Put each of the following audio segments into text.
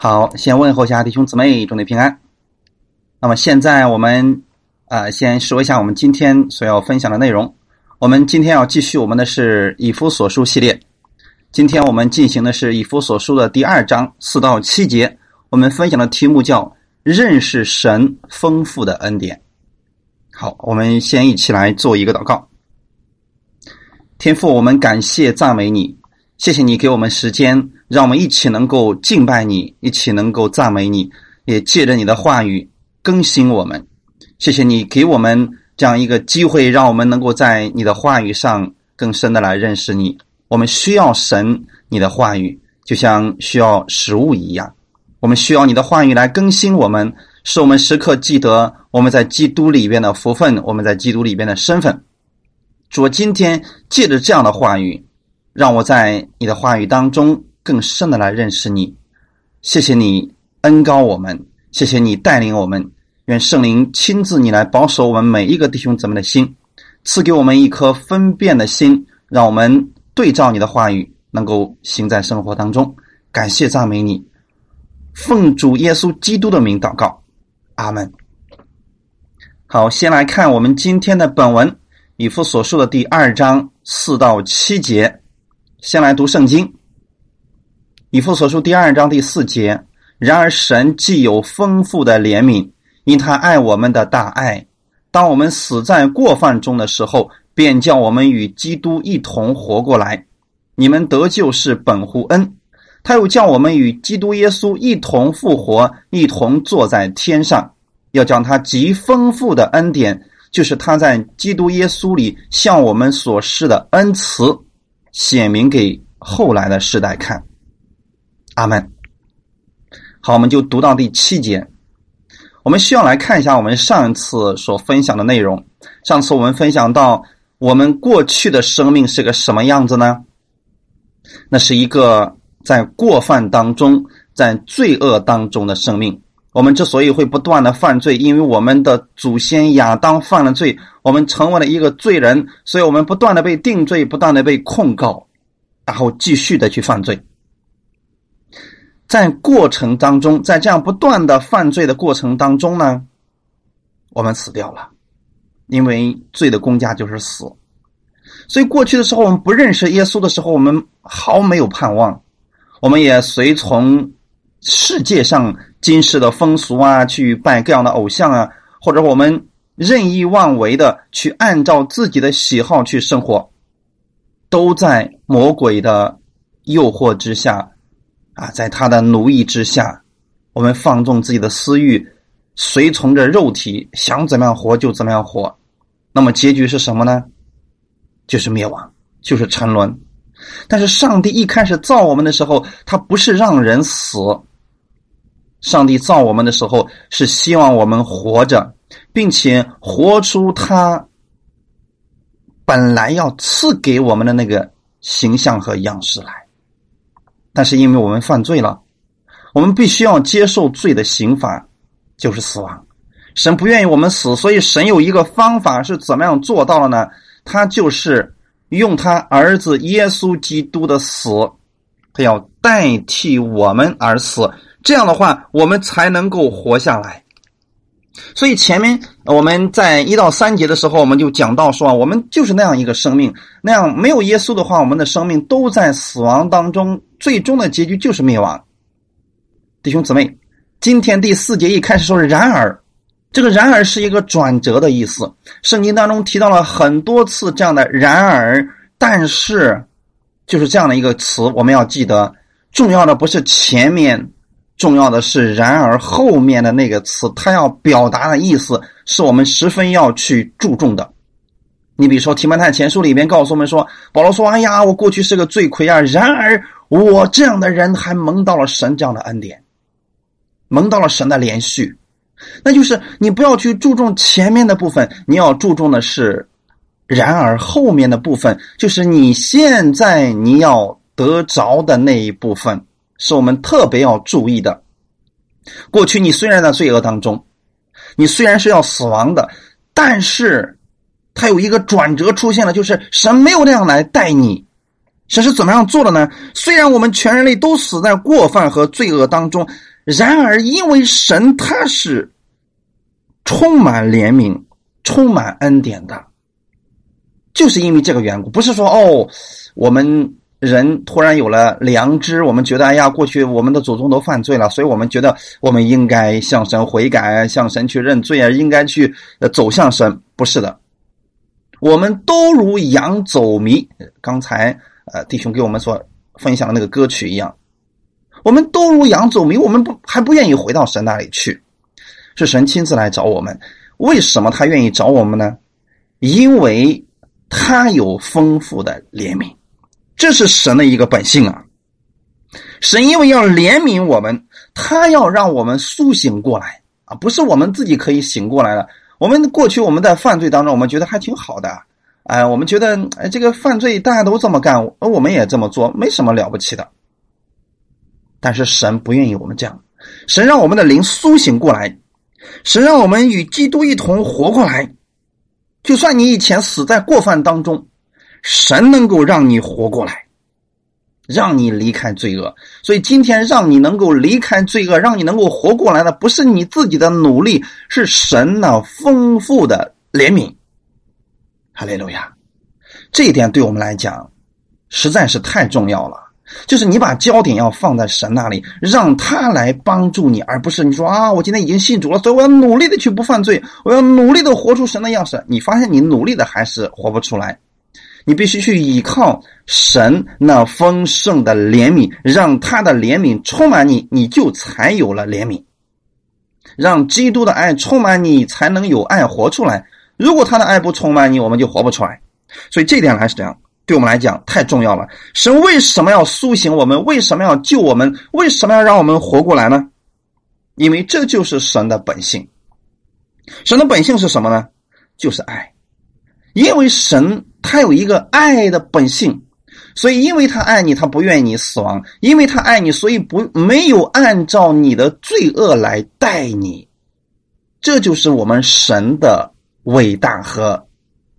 好，先问候一下弟兄姊妹，祝你平安。那么现在我们啊，先说一下我们今天所要分享的内容。我们今天要继续我们的是以弗所书系列。今天我们进行的是以弗所书的第二章四到七节。我们分享的题目叫“认识神丰富的恩典”。好，我们先一起来做一个祷告。天父，我们感谢赞美你，谢谢你给我们时间，让我们一起能够敬拜你，一起能够赞美你，也借着你的话语更新我们。谢谢你给我们这样一个机会，让我们能够在你的话语上更深的来认识你。我们需要神你的话语，就像需要食物一样。我们需要你的话语来更新我们，使我们时刻记得我们在基督里边的福分，我们在基督里边的身份。主，今天借着这样的话语，让我在你的话语当中更深的来认识你。谢谢你恩高我们，谢谢你带领我们。愿圣灵亲自你来保守我们每一个弟兄姊妹的心，赐给我们一颗分辨的心，让我们对照你的话语，能够行在生活当中。感谢赞美你，奉主耶稣基督的名祷告，阿门。好，先来看我们今天的本文。以弗所述的第二章四到七节，先来读圣经。以弗所述第二章第四节。然而神既有丰富的怜悯，因他爱我们的大爱，当我们死在过犯中的时候，便叫我们与基督一同活过来。你们得救是本乎恩，他又叫我们与基督耶稣一同复活，一同坐在天上，要将他极丰富的恩典。就是他在基督耶稣里向我们所示的恩慈，显明给后来的世代看。阿门。好，我们就读到第七节。我们需要来看一下我们上一次所分享的内容。上次我们分享到，我们过去的生命是个什么样子呢？那是一个在过犯当中、在罪恶当中的生命。我们之所以会不断的犯罪，因为我们的祖先亚当犯了罪，我们成为了一个罪人，所以我们不断的被定罪，不断的被控告，然后继续的去犯罪。在过程当中，在这样不断的犯罪的过程当中呢，我们死掉了，因为罪的公价就是死。所以过去的时候，我们不认识耶稣的时候，我们毫没有盼望，我们也随从世界上。今世的风俗啊，去拜各样的偶像啊，或者我们任意妄为的去按照自己的喜好去生活，都在魔鬼的诱惑之下啊，在他的奴役之下，我们放纵自己的私欲，随从着肉体，想怎么样活就怎么样活。那么结局是什么呢？就是灭亡，就是沉沦。但是上帝一开始造我们的时候，他不是让人死。上帝造我们的时候，是希望我们活着，并且活出他本来要赐给我们的那个形象和样式来。但是因为我们犯罪了，我们必须要接受罪的刑罚，就是死亡。神不愿意我们死，所以神有一个方法是怎么样做到了呢？他就是用他儿子耶稣基督的死，他要代替我们而死。这样的话，我们才能够活下来。所以前面我们在一到三节的时候，我们就讲到说，我们就是那样一个生命，那样没有耶稣的话，我们的生命都在死亡当中，最终的结局就是灭亡。弟兄姊妹，今天第四节一开始说“然而”，这个“然而”是一个转折的意思。圣经当中提到了很多次这样的“然而”，但是就是这样的一个词，我们要记得，重要的不是前面。重要的是，然而后面的那个词，它要表达的意思是我们十分要去注重的。你比如说《提摩太前书》里面告诉我们说，保罗说：“哎呀，我过去是个罪魁啊，然而我这样的人还蒙到了神这样的恩典，蒙到了神的连续。”那就是你不要去注重前面的部分，你要注重的是，然而后面的部分，就是你现在你要得着的那一部分。是我们特别要注意的。过去你虽然在罪恶当中，你虽然是要死亡的，但是它有一个转折出现了，就是神没有那样来待你，神是怎么样做的呢？虽然我们全人类都死在过犯和罪恶当中，然而因为神他是充满怜悯、充满恩典的，就是因为这个缘故，不是说哦，我们人突然有了良知，我们觉得哎呀，过去我们的祖宗都犯罪了，所以我们觉得我们应该向神悔改，向神去认罪啊，应该去走向神。不是的，我们都如羊走迷。刚才。呃，弟兄给我们所分享的那个歌曲一样，我们都如羊走迷，我们不还不愿意回到神那里去，是神亲自来找我们。为什么他愿意找我们呢？因为他有丰富的怜悯，这是神的一个本性啊。神因为要怜悯我们，他要让我们苏醒过来啊，不是我们自己可以醒过来的。我们过去我们在犯罪当中，我们觉得还挺好的。哎，我们觉得，哎，这个犯罪大家都这么干，而我们也这么做，没什么了不起的。但是神不愿意我们这样，神让我们的灵苏醒过来，神让我们与基督一同活过来。就算你以前死在过犯当中，神能够让你活过来，让你离开罪恶。所以今天让你能够离开罪恶，让你能够活过来的，不是你自己的努力，是神那丰富的怜悯。哈利路亚，这一点对我们来讲实在是太重要了。就是你把焦点要放在神那里，让他来帮助你，而不是你说啊，我今天已经信主了，所以我要努力的去不犯罪，我要努力的活出神的样式。你发现你努力的还是活不出来，你必须去依靠神那丰盛的怜悯，让他的怜悯充满你，你就才有了怜悯，让基督的爱充满你，才能有爱活出来。如果他的爱不充满你，我们就活不出来。所以这点还是这样，对我们来讲太重要了。神为什么要苏醒我们？为什么要救我们？为什么要让我们活过来呢？因为这就是神的本性。神的本性是什么呢？就是爱。因为神他有一个爱的本性，所以因为他爱你，他不愿意你死亡。因为他爱你，所以不没有按照你的罪恶来待你。这就是我们神的。伟大和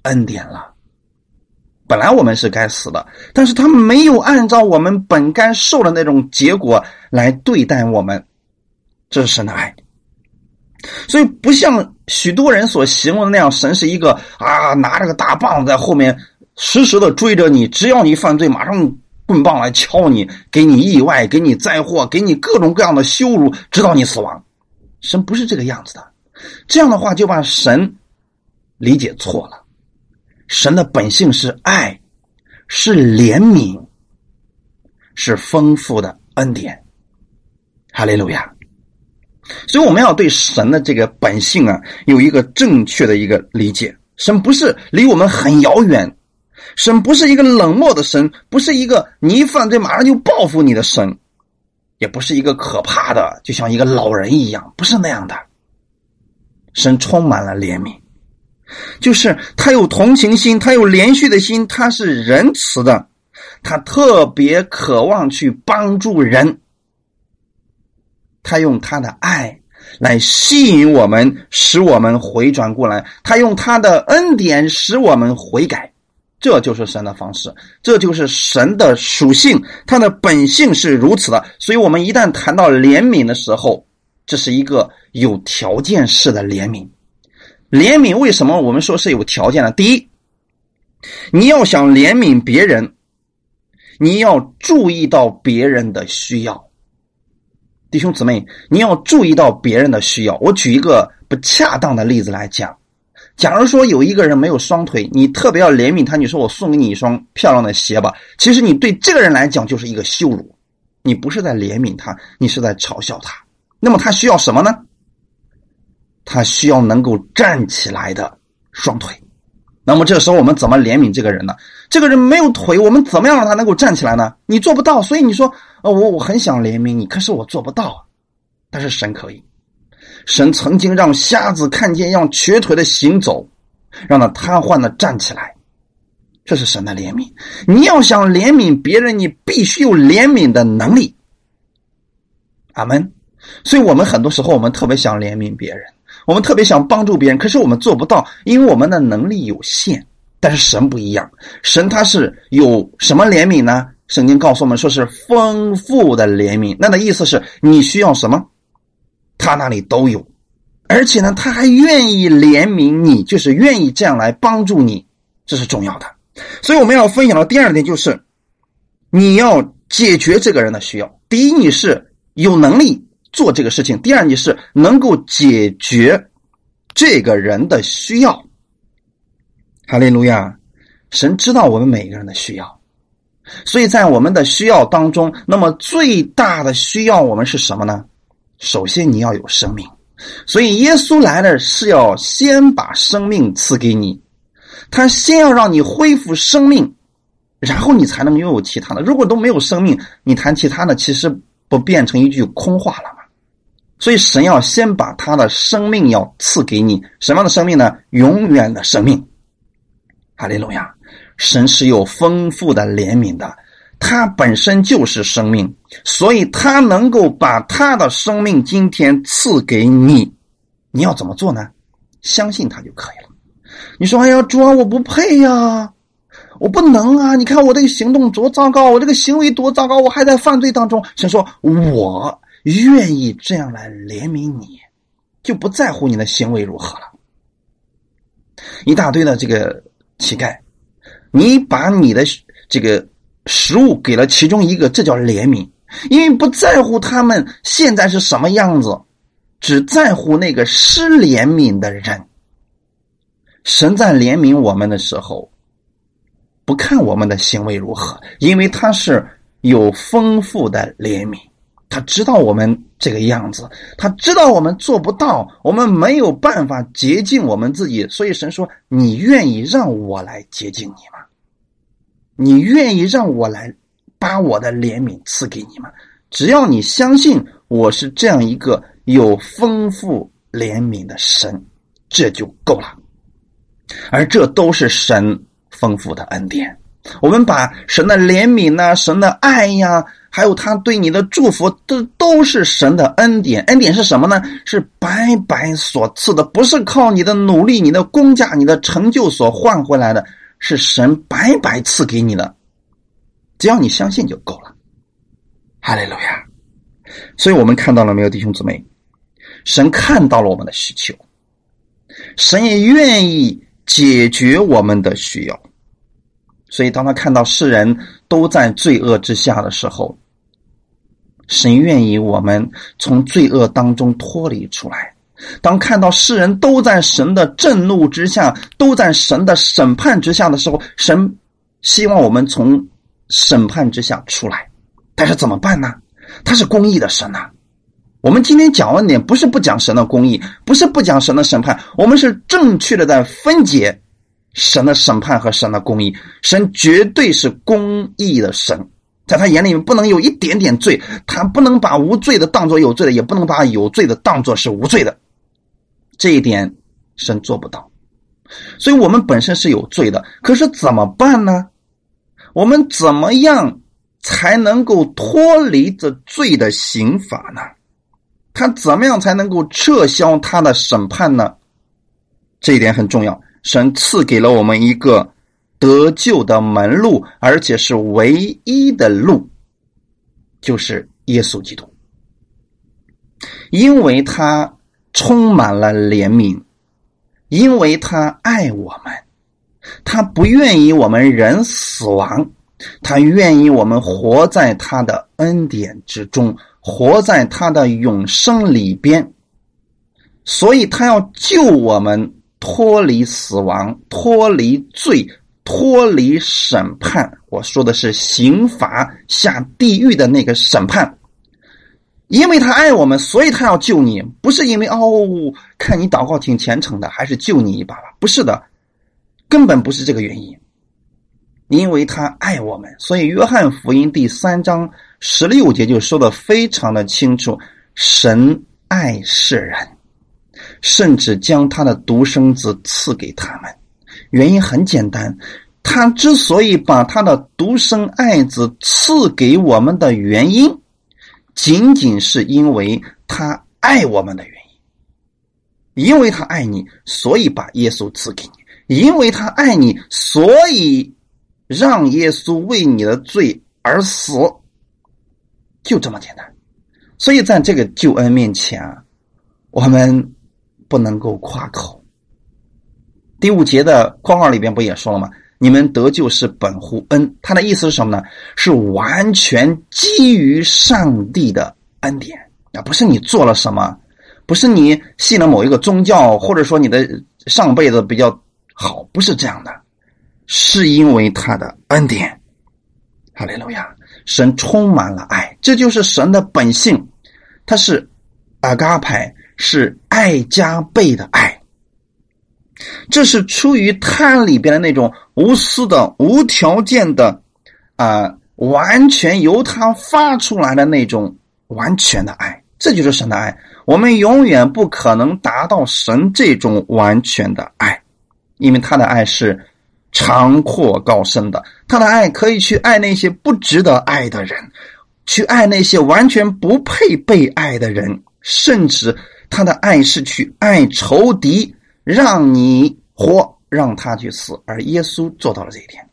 恩典了。本来我们是该死的，但是他没有按照我们本该受的那种结果来对待我们，这是神的爱。所以不像许多人所形容的那样，神是一个啊拿着个大棒在后面时时的追着你，只要你犯罪，马上棍棒来敲你，给你意外，给你灾祸，给你各种各样的羞辱，直到你死亡。神不是这个样子的，这样的话就把神。理解错了，神的本性是爱，是怜悯，是丰富的恩典。哈利路亚！所以我们要对神的这个本性啊，有一个正确的一个理解。神不是离我们很遥远，神不是一个冷漠的神，不是一个你一犯罪马上就报复你的神，也不是一个可怕的，就像一个老人一样，不是那样的。神充满了怜悯。就是他有同情心，他有连续的心，他是仁慈的，他特别渴望去帮助人，他用他的爱来吸引我们，使我们回转过来，他用他的恩典使我们悔改，这就是神的方式，这就是神的属性，他的本性是如此的。所以，我们一旦谈到怜悯的时候，这是一个有条件式的怜悯。怜悯为什么我们说是有条件的？第一，你要想怜悯别人，你要注意到别人的需要。弟兄姊妹，你要注意到别人的需要。我举一个不恰当的例子来讲：假如说有一个人没有双腿，你特别要怜悯他，你说我送给你一双漂亮的鞋吧。其实你对这个人来讲就是一个羞辱，你不是在怜悯他，你是在嘲笑他。那么他需要什么呢？他需要能够站起来的双腿，那么这时候我们怎么怜悯这个人呢？这个人没有腿，我们怎么样让他能够站起来呢？你做不到，所以你说，呃，我我很想怜悯你，可是我做不到。但是神可以，神曾经让瞎子看见，让瘸腿的行走，让他瘫痪的站起来，这是神的怜悯。你要想怜悯别人，你必须有怜悯的能力。阿门。所以我们很多时候，我们特别想怜悯别人。我们特别想帮助别人，可是我们做不到，因为我们的能力有限。但是神不一样，神他是有什么怜悯呢？圣经告诉我们说是丰富的怜悯，那的意思是你需要什么，他那里都有，而且呢，他还愿意怜悯你，就是愿意这样来帮助你，这是重要的。所以我们要分享的第二点就是，你要解决这个人的需要。第一，你是有能力做这个事情；第二，你是能够解决这个人的需要。哈利路亚！神知道我们每个人的需要。所以在我们的需要当中，那么最大的需要我们是什么呢？首先你要有生命，所以耶稣来了是要先把生命赐给你，他先要让你恢复生命，然后你才能拥有其他的。如果都没有生命，你谈其他的，其实不变成一句空话了？所以神要先把他的生命要赐给你，什么样的生命呢？永远的生命。哈利路亚。神是有丰富的怜悯的，他本身就是生命，所以他能够把他的生命今天赐给你。你要怎么做呢？相信他就可以了。你说：“哎呀，主啊，我不配呀，我不能啊！你看我这个行动多糟糕，我这个行为多糟糕，我还在犯罪当中。”神说：“我愿意这样来怜悯你，就不在乎你的行为如何了。”一大堆的这个乞丐。你把你的这个食物给了其中一个，这叫怜悯，因为不在乎他们现在是什么样子，只在乎那个施怜悯的人。神在怜悯我们的时候，不看我们的行为如何，因为他是有丰富的怜悯，他知道我们这个样子，他知道我们做不到，我们没有办法洁净我们自己，所以神说：“你愿意让我来洁净你吗？”你愿意让我来把我的怜悯赐给你吗？只要你相信我是这样一个有丰富怜悯的神，这就够了。而这都是神丰富的恩典。我们把神的怜悯呐、神的爱呀，还有他对你的祝福，都都是神的恩典。恩典是什么呢？是白白所赐的，不是靠你的努力、你的工价、你的成就所换回来的。是神白白赐给你的，只要你相信就够了。哈利路亚！所以我们看到了没有，弟兄姊妹？神看到了我们的需求，神也愿意解决我们的需要。所以，当他看到世人都在罪恶之下的时候，神愿意我们从罪恶当中脱离出来。当看到世人都在神的震怒之下，都在神的审判之下的时候，神希望我们从审判之下出来。但是怎么办呢？他是公义的神呐。我们今天讲恩典，不是不讲神的公义，不是不讲神的审判，我们是正确的在分解神的审判和神的公义。神绝对是公义的神，在他眼里面不能有一点点罪，他不能把无罪的当作有罪的，也不能把有罪的当作是无罪的。这一点神做不到，所以我们本身是有罪的。可是怎么办呢？我们怎么样才能够脱离这罪的刑法呢？他怎么样才能够撤销他的审判呢？这一点很重要。神赐给了我们一个得救的门路，而且是唯一的路，就是耶稣基督，因为他。充满了怜悯，因为他爱我们，他不愿意我们人死亡，他愿意我们活在他的恩典之中，活在他的永生里边，所以他要救我们脱离死亡，脱离罪，脱离审判。我说的是刑罚下地狱的那个审判。因为他爱我们，所以他要救你，不是因为哦，看你祷告挺虔诚的，还是救你一把吧？不是的，根本不是这个原因。因为他爱我们，所以约翰福音第三章十六节就说的非常的清楚：神爱世人，甚至将他的独生子赐给他们。原因很简单，他之所以把他的独生爱子赐给我们的原因。仅仅是因为他爱我们的原因，因为他爱你，所以把耶稣赐给你；因为他爱你，所以让耶稣为你的罪而死，就这么简单。所以在这个救恩面前啊，我们不能够夸口。第五节的括号里边不也说了吗？你们得救是本乎恩，他的意思是什么呢？是完全基于上帝的恩典啊，不是你做了什么，不是你信了某一个宗教，或者说你的上辈子比较好，不是这样的，是因为他的恩典。哈利路亚，神充满了爱，这就是神的本性，他是阿嘎派，是爱加倍的爱。这是出于他里边的那种无私的、无条件的，啊，完全由他发出来的那种完全的爱，这就是神的爱。我们永远不可能达到神这种完全的爱，因为他的爱是长阔高深的。他的爱可以去爱那些不值得爱的人，去爱那些完全不配被爱的人，甚至他的爱是去爱仇敌。让你活，让他去死，而耶稣做到了这一点。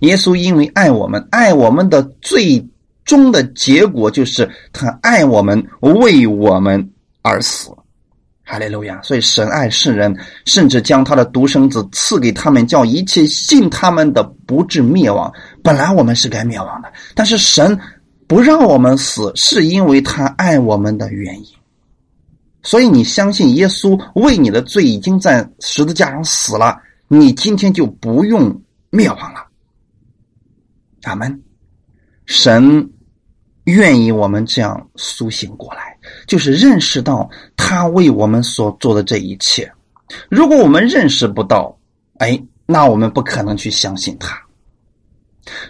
耶稣因为爱我们，爱我们的最终的结果就是他爱我们，为我们而死。哈利路亚！所以神爱世人，甚至将他的独生子赐给他们，叫一切信他们的不至灭亡。本来我们是该灭亡的，但是神不让我们死，是因为他爱我们的原因。所以你相信耶稣为你的罪已经在十字架上死了，你今天就不用灭亡了。阿门。神愿意我们这样苏醒过来，就是认识到他为我们所做的这一切。如果我们认识不到，哎，那我们不可能去相信他。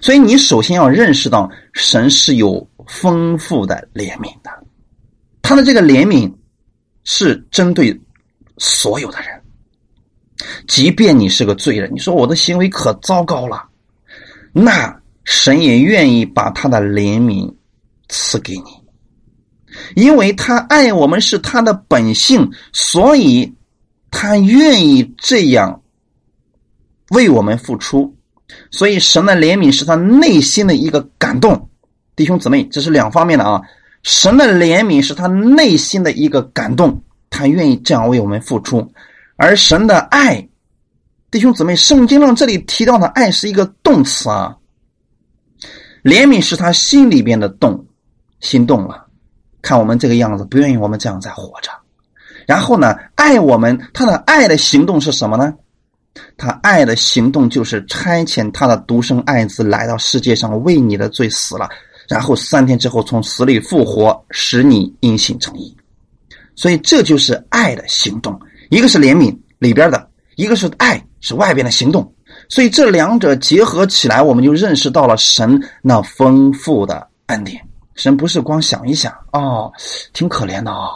所以你首先要认识到，神是有丰富的怜悯的，他的这个怜悯。是针对所有的人，即便你是个罪人，你说我的行为可糟糕了，那神也愿意把他的怜悯赐给你，因为他爱我们是他的本性，所以他愿意这样为我们付出，所以神的怜悯是他内心的一个感动，弟兄姊妹，这是两方面的啊。神的怜悯是他内心的一个感动，他愿意这样为我们付出。而神的爱，弟兄姊妹，圣经上这里提到的爱是一个动词啊。怜悯是他心里边的动，心动了，看我们这个样子，不愿意我们这样再活着。然后呢，爱我们，他的爱的行动是什么呢？他爱的行动就是差遣他的独生爱子来到世界上，为你的罪死了。然后三天之后从死里复活，使你因信成义。所以这就是爱的行动，一个是怜悯里边的，一个是爱是外边的行动。所以这两者结合起来，我们就认识到了神那丰富的恩典。神不是光想一想哦，挺可怜的啊。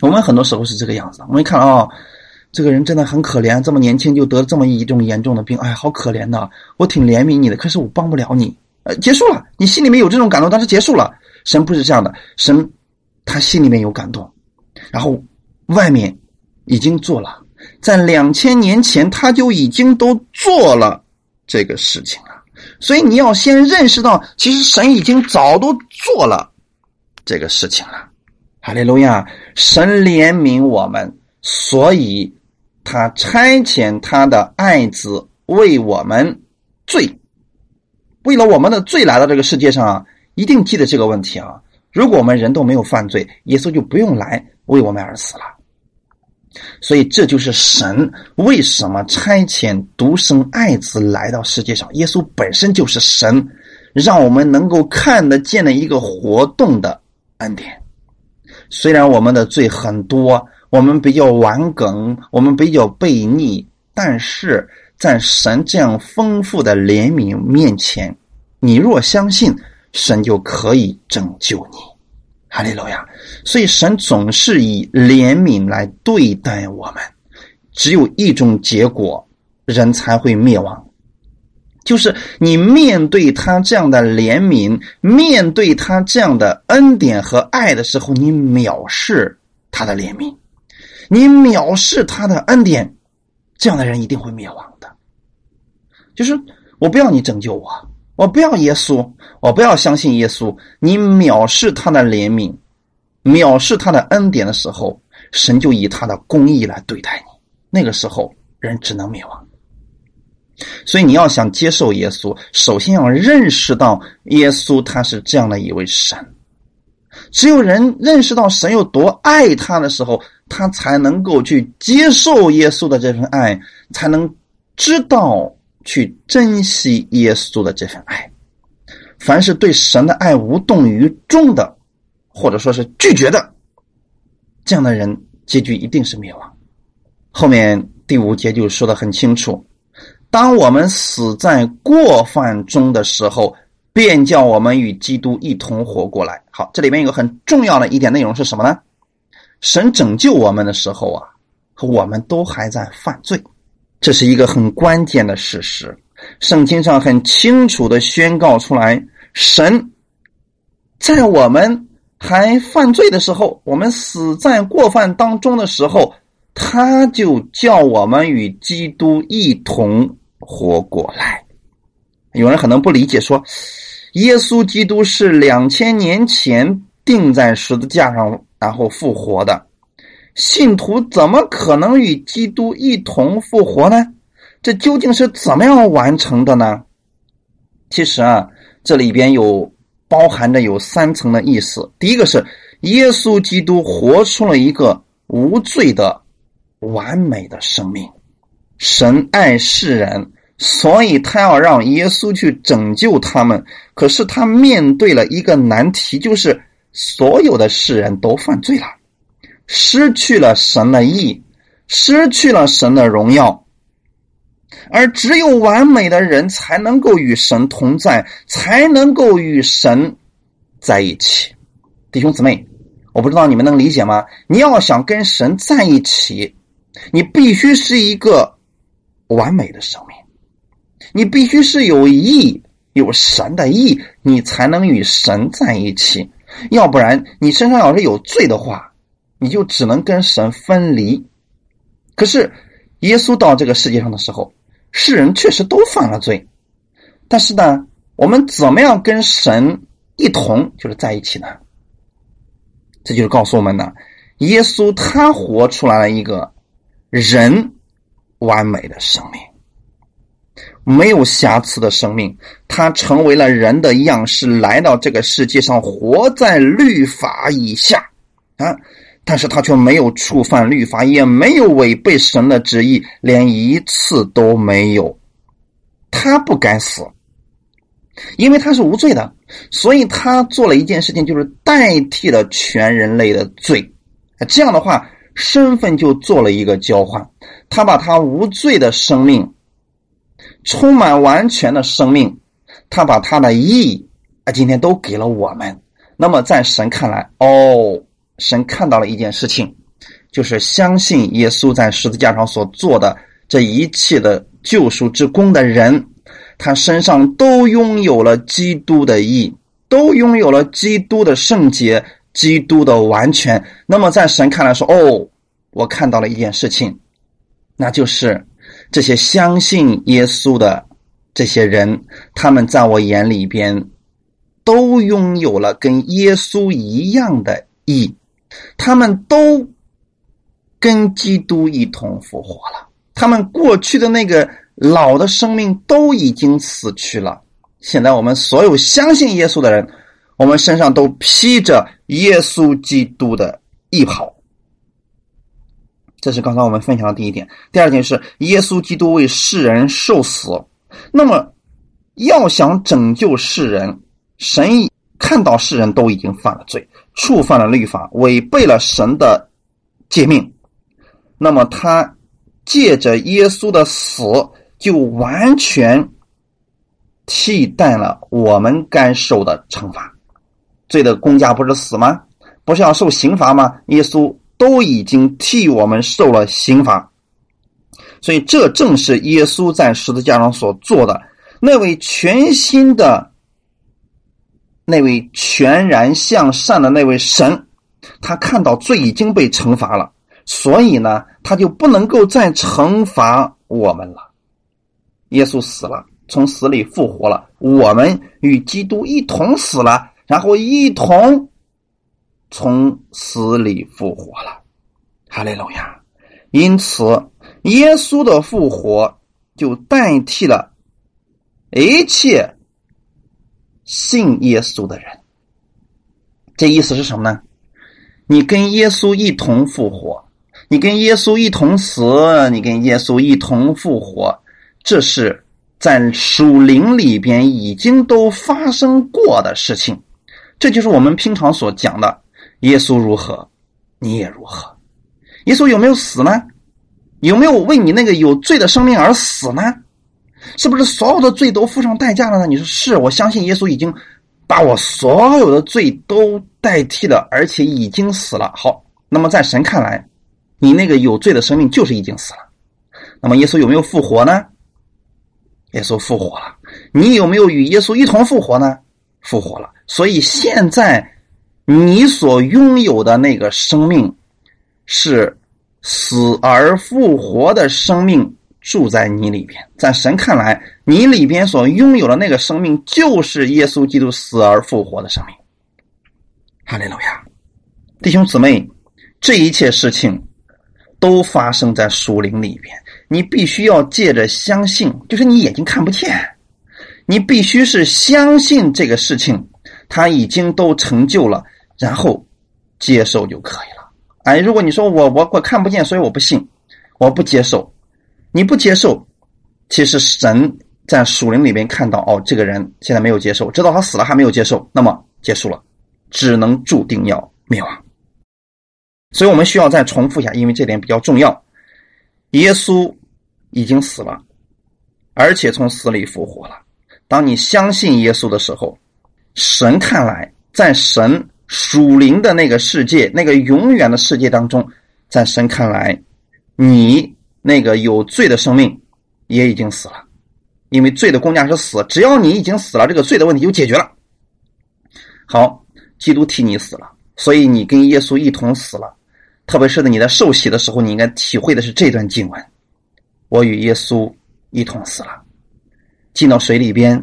我们很多时候是这个样子，我们一看啊，这个人真的很可怜，这么年轻就得这么一种严重的病，哎，好可怜呐！我挺怜悯你的，可是我帮不了你。呃，结束了，你心里面有这种感动，但是结束了。神不是这样的，神他心里面有感动，然后外面已经做了，在两千年前他就已经都做了这个事情了。所以你要先认识到，其实神已经早都做了这个事情了。哈利路亚，神怜悯我们，所以他差遣他的爱子为我们罪。为了我们的罪来到这个世界上啊，一定记得这个问题啊！如果我们人都没有犯罪，耶稣就不用来为我们而死了。所以这就是神为什么差遣独生爱子来到世界上。耶稣本身就是神，让我们能够看得见的一个活动的恩典。虽然我们的罪很多，我们比较顽梗，我们比较悖逆，但是。在神这样丰富的怜悯面前，你若相信，神就可以拯救你。哈利路亚！所以神总是以怜悯来对待我们。只有一种结果，人才会灭亡，就是你面对他这样的怜悯，面对他这样的恩典和爱的时候，你藐视他的怜悯，你藐视他的恩典。这样的人一定会灭亡。就是我不要你拯救我，我不要耶稣，我不要相信耶稣。你藐视他的怜悯，藐视他的恩典的时候，神就以他的公义来对待你。那个时候，人只能灭亡。所以你要想接受耶稣，首先要认识到耶稣他是这样的一位神。只有人认识到神有多爱他的时候，他才能够去接受耶稣的这份爱，才能知道去珍惜耶稣的这份爱。凡是对神的爱无动于衷的，或者说是拒绝的，这样的人结局一定是灭亡。后面第五节就说的很清楚：当我们死在过犯中的时候。便叫我们与基督一同活过来。好，这里面有个很重要的一点内容是什么呢？神拯救我们的时候啊，我们都还在犯罪，这是一个很关键的事实。圣经上很清楚的宣告出来：神在我们还犯罪的时候，我们死在过犯当中的时候，他就叫我们与基督一同活过来。有人可能不理解，说。耶稣基督是两千年前钉在十字架上，然后复活的。信徒怎么可能与基督一同复活呢？这究竟是怎么样完成的呢？其实啊，这里边有包含着有三层的意思。第一个是耶稣基督活出了一个无罪的完美的生命。神爱世人。所以他要让耶稣去拯救他们，可是他面对了一个难题，就是所有的世人都犯罪了，失去了神的意，失去了神的荣耀，而只有完美的人才能够与神同在，才能够与神在一起。弟兄姊妹，我不知道你们能理解吗？你要想跟神在一起，你必须是一个完美的生命。你必须是有义、有神的义，你才能与神在一起。要不然，你身上要是有罪的话，你就只能跟神分离。可是，耶稣到这个世界上的时候，世人确实都犯了罪。但是呢，我们怎么样跟神一同就是在一起呢？这就是告诉我们呢，耶稣他活出来了一个人完美的生命。没有瑕疵的生命，他成为了人的样式，来到这个世界上，活在律法以下啊！但是他却没有触犯律法，也没有违背神的旨意，连一次都没有。他不该死，因为他是无罪的，所以他做了一件事情，就是代替了全人类的罪。这样的话，身份就做了一个交换，他把他无罪的生命。充满完全的生命，他把他的义啊，今天都给了我们。那么在神看来，哦，神看到了一件事情，就是相信耶稣在十字架上所做的这一切的救赎之功的人，他身上都拥有了基督的义，都拥有了基督的圣洁，基督的完全。那么在神看来说，哦，我看到了一件事情，那就是。这些相信耶稣的这些人，他们在我眼里边都拥有了跟耶稣一样的义，他们都跟基督一同复活了。他们过去的那个老的生命都已经死去了。现在我们所有相信耶稣的人，我们身上都披着耶稣基督的衣袍。这是刚才我们分享的第一点。第二点是，耶稣基督为世人受死。那么，要想拯救世人，神看到世人都已经犯了罪，触犯了律法，违背了神的诫命。那么，他借着耶稣的死，就完全替代了我们该受的惩罚。罪的公价不是死吗？不是要受刑罚吗？耶稣。都已经替我们受了刑罚，所以这正是耶稣在十字架上所做的。那位全新的、那位全然向善的那位神，他看到罪已经被惩罚了，所以呢，他就不能够再惩罚我们了。耶稣死了，从死里复活了，我们与基督一同死了，然后一同从死里复活了。哈利路亚！因此，耶稣的复活就代替了一切信耶稣的人。这意思是什么呢？你跟耶稣一同复活，你跟耶稣一同死，你跟耶稣一同复活，这是在属灵里边已经都发生过的事情。这就是我们平常所讲的：耶稣如何，你也如何。耶稣有没有死呢？有没有为你那个有罪的生命而死呢？是不是所有的罪都付上代价了呢？你说是，我相信耶稣已经把我所有的罪都代替了，而且已经死了。好，那么在神看来，你那个有罪的生命就是已经死了。那么耶稣有没有复活呢？耶稣复活了。你有没有与耶稣一同复活呢？复活了。所以现在你所拥有的那个生命。是死而复活的生命住在你里边，在神看来，你里边所拥有的那个生命，就是耶稣基督死而复活的生命。哈利路亚，弟兄姊妹，这一切事情都发生在属灵里边，你必须要借着相信，就是你眼睛看不见，你必须是相信这个事情，他已经都成就了，然后接受就可以了。哎，如果你说我我我看不见，所以我不信，我不接受，你不接受，其实神在属灵里边看到哦，这个人现在没有接受，知道他死了还没有接受，那么结束了，只能注定要灭亡。所以我们需要再重复一下，因为这点比较重要。耶稣已经死了，而且从死里复活了。当你相信耶稣的时候，神看来在神。属灵的那个世界，那个永远的世界当中，在神看来，你那个有罪的生命也已经死了，因为罪的公价是死。只要你已经死了，这个罪的问题就解决了。好，基督替你死了，所以你跟耶稣一同死了。特别是在你在受洗的时候，你应该体会的是这段经文：我与耶稣一同死了，进到水里边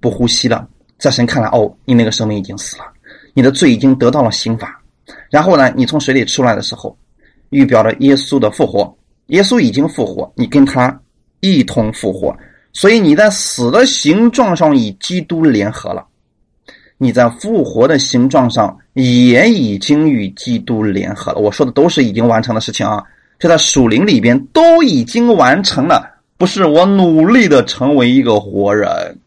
不呼吸了。在神看来，哦，你那个生命已经死了。你的罪已经得到了刑罚，然后呢，你从水里出来的时候，预表了耶稣的复活。耶稣已经复活，你跟他一同复活，所以你在死的形状上与基督联合了；你在复活的形状上也已经与基督联合了。我说的都是已经完成的事情啊，就在属灵里边都已经完成了，不是我努力的成为一个活人。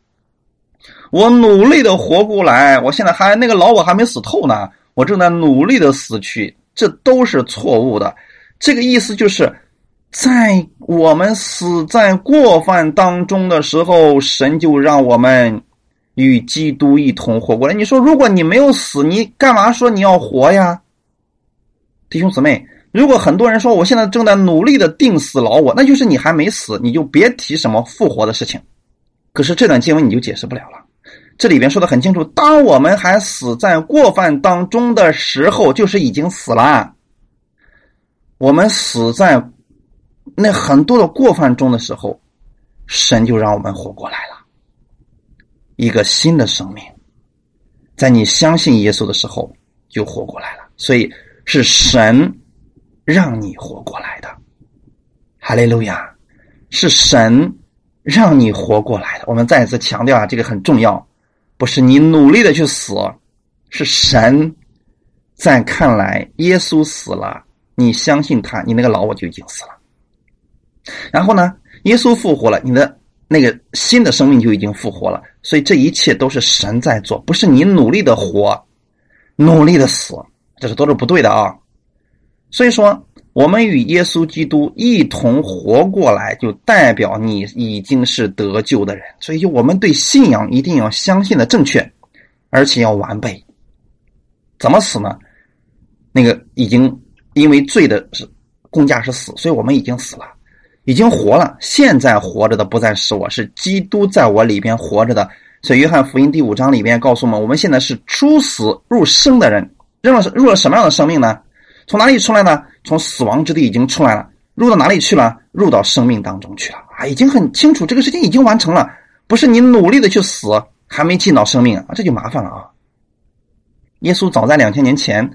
我努力的活过来，我现在还那个老我还没死透呢，我正在努力的死去，这都是错误的。这个意思就是，在我们死在过犯当中的时候，神就让我们与基督一同活过来。你说，如果你没有死，你干嘛说你要活呀？弟兄姊妹，如果很多人说我现在正在努力的定死老我，那就是你还没死，你就别提什么复活的事情。可是这段经文你就解释不了了。这里边说的很清楚，当我们还死在过犯当中的时候，就是已经死了。我们死在那很多的过犯中的时候，神就让我们活过来了，一个新的生命，在你相信耶稣的时候就活过来了。所以是神让你活过来的，哈利路亚，是神让你活过来的。我们再一次强调啊，这个很重要。不是你努力的去死，是神在看来，耶稣死了，你相信他，你那个老我就已经死了。然后呢，耶稣复活了，你的那个新的生命就已经复活了。所以这一切都是神在做，不是你努力的活，努力的死，这是都是不对的啊。所以说。我们与耶稣基督一同活过来，就代表你已经是得救的人。所以，就我们对信仰一定要相信的正确，而且要完备。怎么死呢？那个已经因为罪的是公价是死，所以我们已经死了，已经活了。现在活着的不再是我，是基督在我里边活着的。所以，约翰福音第五章里边告诉我们，我们现在是出死入生的人，入了入了什么样的生命呢？从哪里出来呢？从死亡之地已经出来了，入到哪里去了？入到生命当中去了啊！已经很清楚，这个事情已经完成了，不是你努力的去死，还没进到生命啊，这就麻烦了啊！耶稣早在两千年前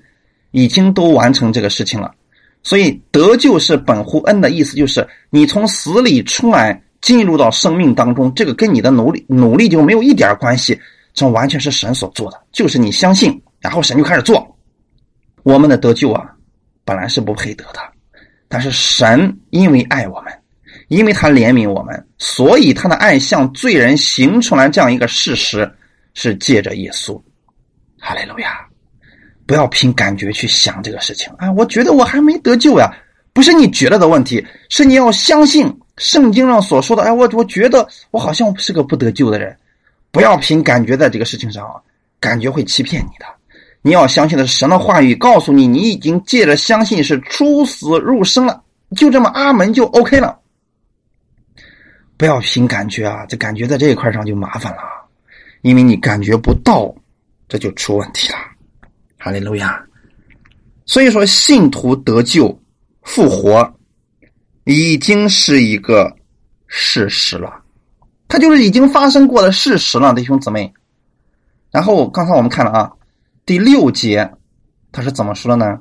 已经都完成这个事情了，所以得救是本乎恩的意思，就是你从死里出来，进入到生命当中，这个跟你的努力努力就没有一点关系，这完全是神所做的，就是你相信，然后神就开始做。我们的得救啊，本来是不配得的，但是神因为爱我们，因为他怜悯我们，所以他的爱向罪人行出来这样一个事实，是借着耶稣。哈利路亚！不要凭感觉去想这个事情啊！我觉得我还没得救呀，不是你觉得的问题，是你要相信圣经上所说的。哎，我我觉得我好像是个不得救的人，不要凭感觉在这个事情上啊，感觉会欺骗你的。你要相信的是神的话语，告诉你你已经借着相信是出死入生了，就这么阿门就 OK 了。不要凭感觉啊，这感觉在这一块上就麻烦了，因为你感觉不到，这就出问题了。哈利路亚！所以说，信徒得救、复活，已经是一个事实了，它就是已经发生过的事实了，弟兄姊妹。然后刚才我们看了啊。第六节，他是怎么说的呢？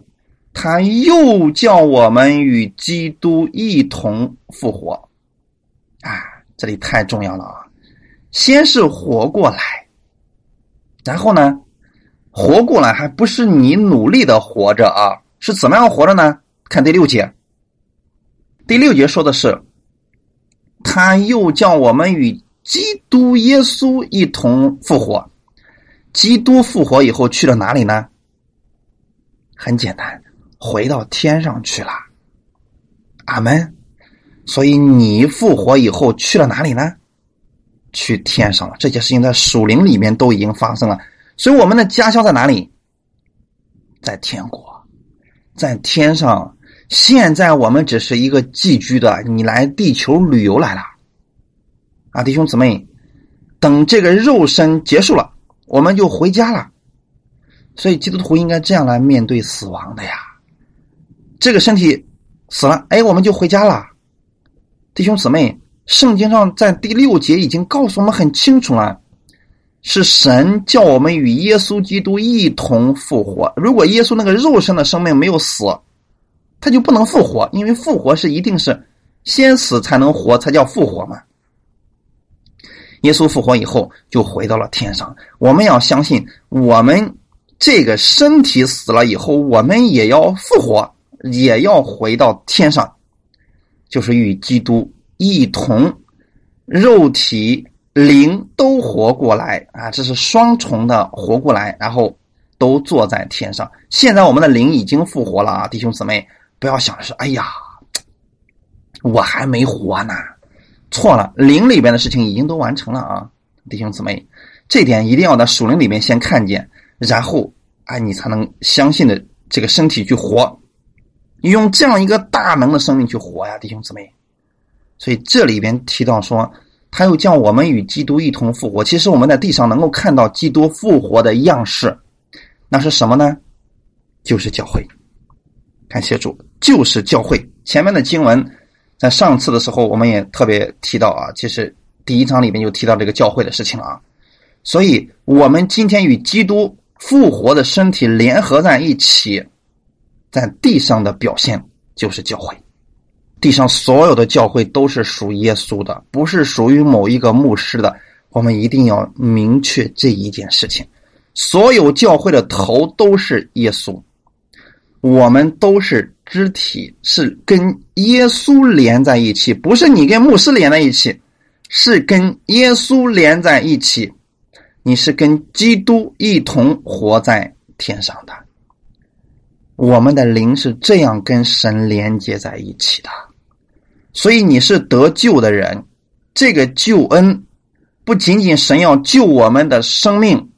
他又叫我们与基督一同复活，啊，这里太重要了啊！先是活过来，然后呢，活过来还不是你努力的活着啊？是怎么样活着呢？看第六节，第六节说的是，他又叫我们与基督耶稣一同复活。基督复活以后去了哪里呢？很简单，回到天上去了。阿门。所以你复活以后去了哪里呢？去天上了。这些事情在属灵里面都已经发生了。所以我们的家乡在哪里？在天国，在天上。现在我们只是一个寄居的，你来地球旅游来了。啊，弟兄姊妹，等这个肉身结束了。我们就回家了，所以基督徒应该这样来面对死亡的呀。这个身体死了，哎，我们就回家了。弟兄姊妹，圣经上在第六节已经告诉我们很清楚了，是神叫我们与耶稣基督一同复活。如果耶稣那个肉身的生命没有死，他就不能复活，因为复活是一定是先死才能活，才叫复活嘛。耶稣复活以后，就回到了天上。我们要相信，我们这个身体死了以后，我们也要复活，也要回到天上，就是与基督一同，肉体灵都活过来啊！这是双重的活过来，然后都坐在天上。现在我们的灵已经复活了啊，弟兄姊妹，不要想是哎呀，我还没活呢。错了，灵里边的事情已经都完成了啊，弟兄姊妹，这点一定要在属灵里面先看见，然后啊，你才能相信的这个身体去活，用这样一个大能的生命去活呀，弟兄姊妹。所以这里边提到说，他又叫我们与基督一同复活。其实我们在地上能够看到基督复活的样式，那是什么呢？就是教会。感谢主，就是教会。前面的经文。在上次的时候，我们也特别提到啊，其实第一章里面就提到这个教会的事情了啊。所以，我们今天与基督复活的身体联合在一起，在地上的表现就是教会。地上所有的教会都是属耶稣的，不是属于某一个牧师的。我们一定要明确这一件事情：所有教会的头都是耶稣，我们都是。肢体是跟耶稣连在一起，不是你跟牧师连在一起，是跟耶稣连在一起。你是跟基督一同活在天上的。我们的灵是这样跟神连接在一起的，所以你是得救的人。这个救恩不仅仅神要救我们的生命，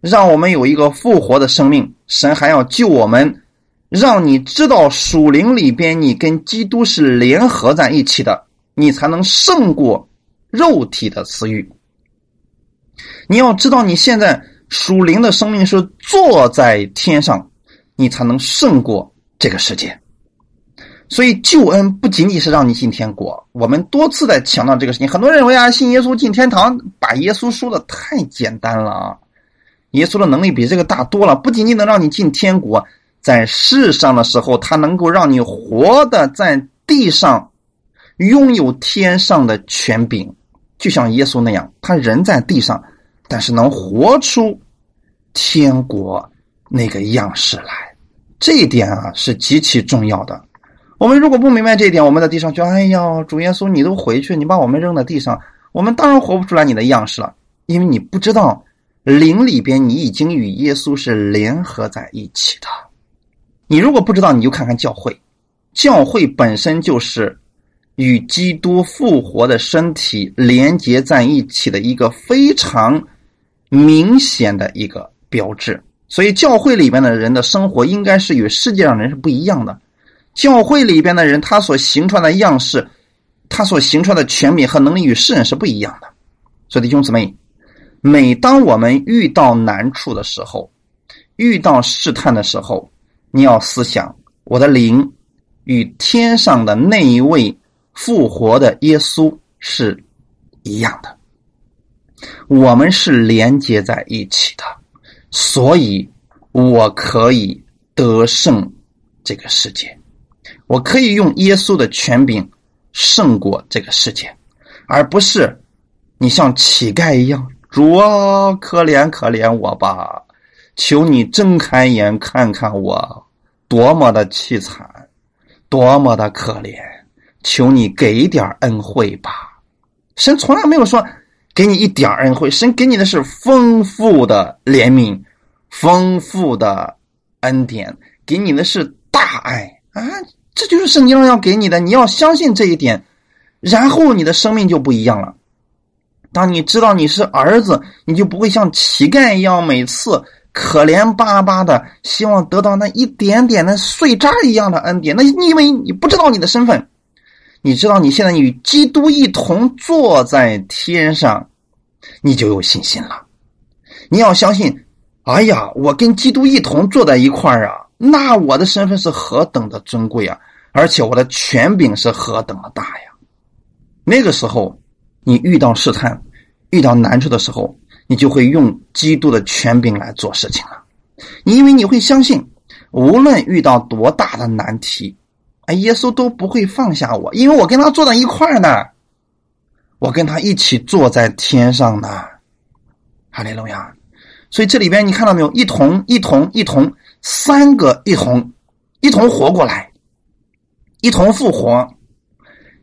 让我们有一个复活的生命，神还要救我们。让你知道属灵里边，你跟基督是联合在一起的，你才能胜过肉体的私欲。你要知道，你现在属灵的生命是坐在天上，你才能胜过这个世界。所以救恩不仅仅是让你进天国，我们多次在强调这个事情。很多人认为啊，信耶稣进天堂，把耶稣说的太简单了啊。耶稣的能力比这个大多了，不仅仅能让你进天国，在世上的时候，他能够让你活的在地上，拥有天上的权柄，就像耶稣那样，他人在地上，但是能活出天国那个样式来。这一点啊是极其重要的。我们如果不明白这一点，我们在地上就哎呀，主耶稣，你都回去，你把我们扔在地上，我们当然活不出来你的样式了，因为你不知道。灵里边，你已经与耶稣是联合在一起的。你如果不知道，你就看看教会，教会本身就是与基督复活的身体连接在一起的一个非常明显的一个标志。所以，教会里边的人的生活应该是与世界上人是不一样的。教会里边的人，他所行出来的样式，他所行出来的权柄和能力与世人是不一样的。所以，弟兄姊妹。每当我们遇到难处的时候，遇到试探的时候，你要思想：我的灵与天上的那一位复活的耶稣是一样的，我们是连接在一起的，所以我可以得胜这个世界，我可以用耶稣的权柄胜过这个世界，而不是你像乞丐一样。主啊，可怜可怜我吧！求你睁开眼看看我，多么的凄惨，多么的可怜！求你给点恩惠吧！神从来没有说给你一点恩惠，神给你的是丰富的怜悯，丰富的恩典，给你的是大爱啊！这就是圣经上要给你的，你要相信这一点，然后你的生命就不一样了。当你知道你是儿子，你就不会像乞丐一样，每次可怜巴巴的，希望得到那一点点的碎渣一样的恩典。那因为你不知道你的身份，你知道你现在与基督一同坐在天上，你就有信心了。你要相信，哎呀，我跟基督一同坐在一块儿啊，那我的身份是何等的尊贵啊！而且我的权柄是何等的大呀！那个时候。你遇到试探、遇到难处的时候，你就会用基督的权柄来做事情了。因为你会相信，无论遇到多大的难题，哎，耶稣都不会放下我，因为我跟他坐在一块儿呢，我跟他一起坐在天上呢。哈利路亚！所以这里边你看到没有？一同、一同、一同，三个一同，一同活过来，一同复活，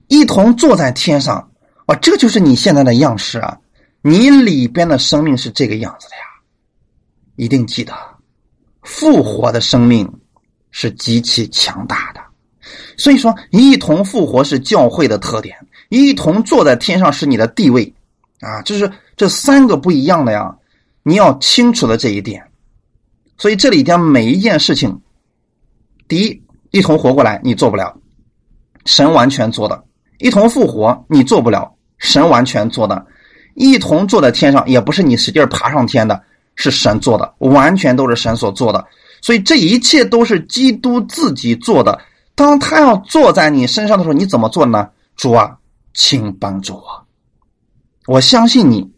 一同坐在天上。啊，这就是你现在的样式啊！你里边的生命是这个样子的呀，一定记得，复活的生命是极其强大的。所以说，一同复活是教会的特点，一同坐在天上是你的地位啊！这是这三个不一样的呀，你要清楚的这一点。所以这里边每一件事情，第一，一同活过来你做不了，神完全做的；一同复活你做不了。神完全做的，一同坐在天上，也不是你使劲爬上天的，是神做的，完全都是神所做的。所以这一切都是基督自己做的。当他要坐在你身上的时候，你怎么做呢？主啊，请帮助我。我相信你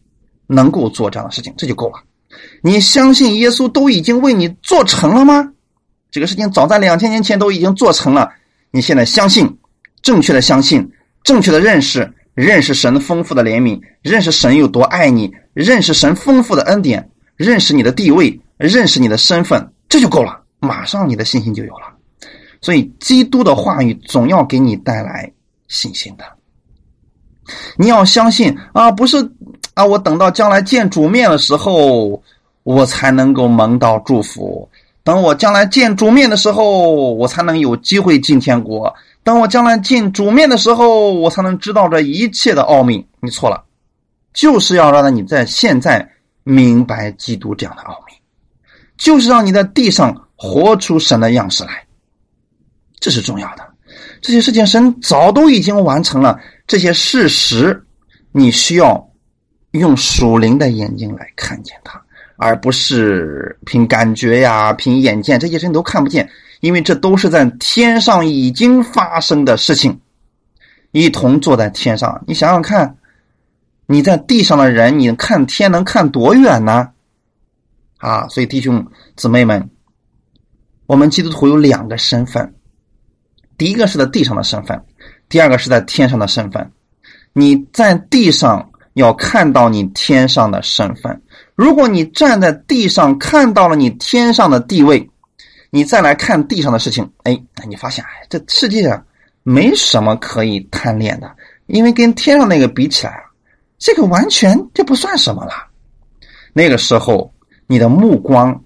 能够做这样的事情，这就够了。你相信耶稣都已经为你做成了吗？这个事情早在两千年前都已经做成了。你现在相信，正确的相信，正确的认识。认识神丰富的怜悯，认识神有多爱你，认识神丰富的恩典，认识你的地位，认识你的身份，这就够了。马上你的信心就有了。所以，基督的话语总要给你带来信心的。你要相信啊，不是啊，我等到将来见主面的时候，我才能够蒙到祝福。等我将来见主面的时候，我才能有机会进天国。当我将来进主面的时候，我才能知道这一切的奥秘。你错了，就是要让你在现在明白基督这样的奥秘，就是让你在地上活出神的样式来。这是重要的。这些事情神早都已经完成了，这些事实你需要用属灵的眼睛来看见它，而不是凭感觉呀、凭眼见，这些事情都看不见，因为这都是在天上已经发生的事情。一同坐在天上，你想想看，你在地上的人，你看天能看多远呢？啊，所以弟兄姊妹们，我们基督徒有两个身份，第一个是在地上的身份，第二个是在天上的身份。你在地上要看到你天上的身份。如果你站在地上看到了你天上的地位，你再来看地上的事情，哎，你发现哎，这世界上没什么可以贪恋的，因为跟天上那个比起来啊，这个完全就不算什么了。那个时候，你的目光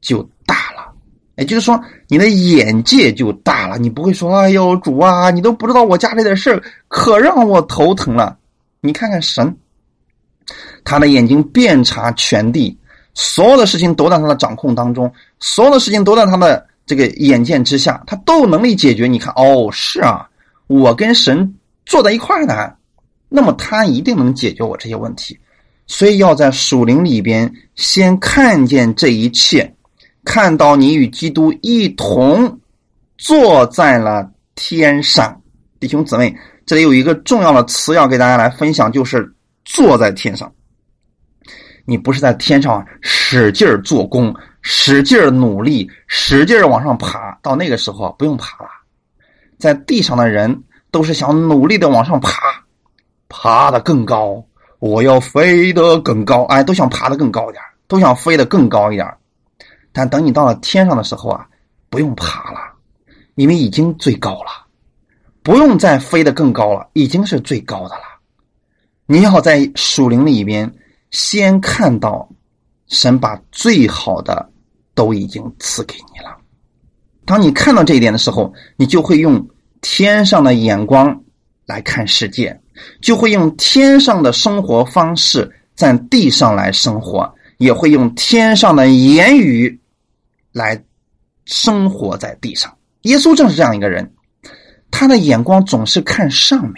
就大了，也就是说，你的眼界就大了。你不会说：“哎呦，主啊，你都不知道我家里的事。”可让我头疼了！你看看神，他的眼睛遍察全地，所有的事情都在他的掌控当中，所有的事情都在他的这个眼见之下，他都有能力解决。你看，哦，是啊，我跟神坐在一块儿呢，那么他一定能解决我这些问题。所以要在属灵里边先看见这一切，看到你与基督一同坐在了天上，弟兄姊妹。这里有一个重要的词要给大家来分享，就是坐在天上。你不是在天上使劲做工、使劲努力、使劲往上爬，到那个时候不用爬了。在地上的人都是想努力的往上爬，爬得更高，我要飞得更高，哎，都想爬得更高一点，都想飞得更高一点。但等你到了天上的时候啊，不用爬了，因为已经最高了。不用再飞得更高了，已经是最高的了。你要在树林里边先看到，神把最好的都已经赐给你了。当你看到这一点的时候，你就会用天上的眼光来看世界，就会用天上的生活方式在地上来生活，也会用天上的言语来生活在地上。耶稣正是这样一个人。他的眼光总是看上面，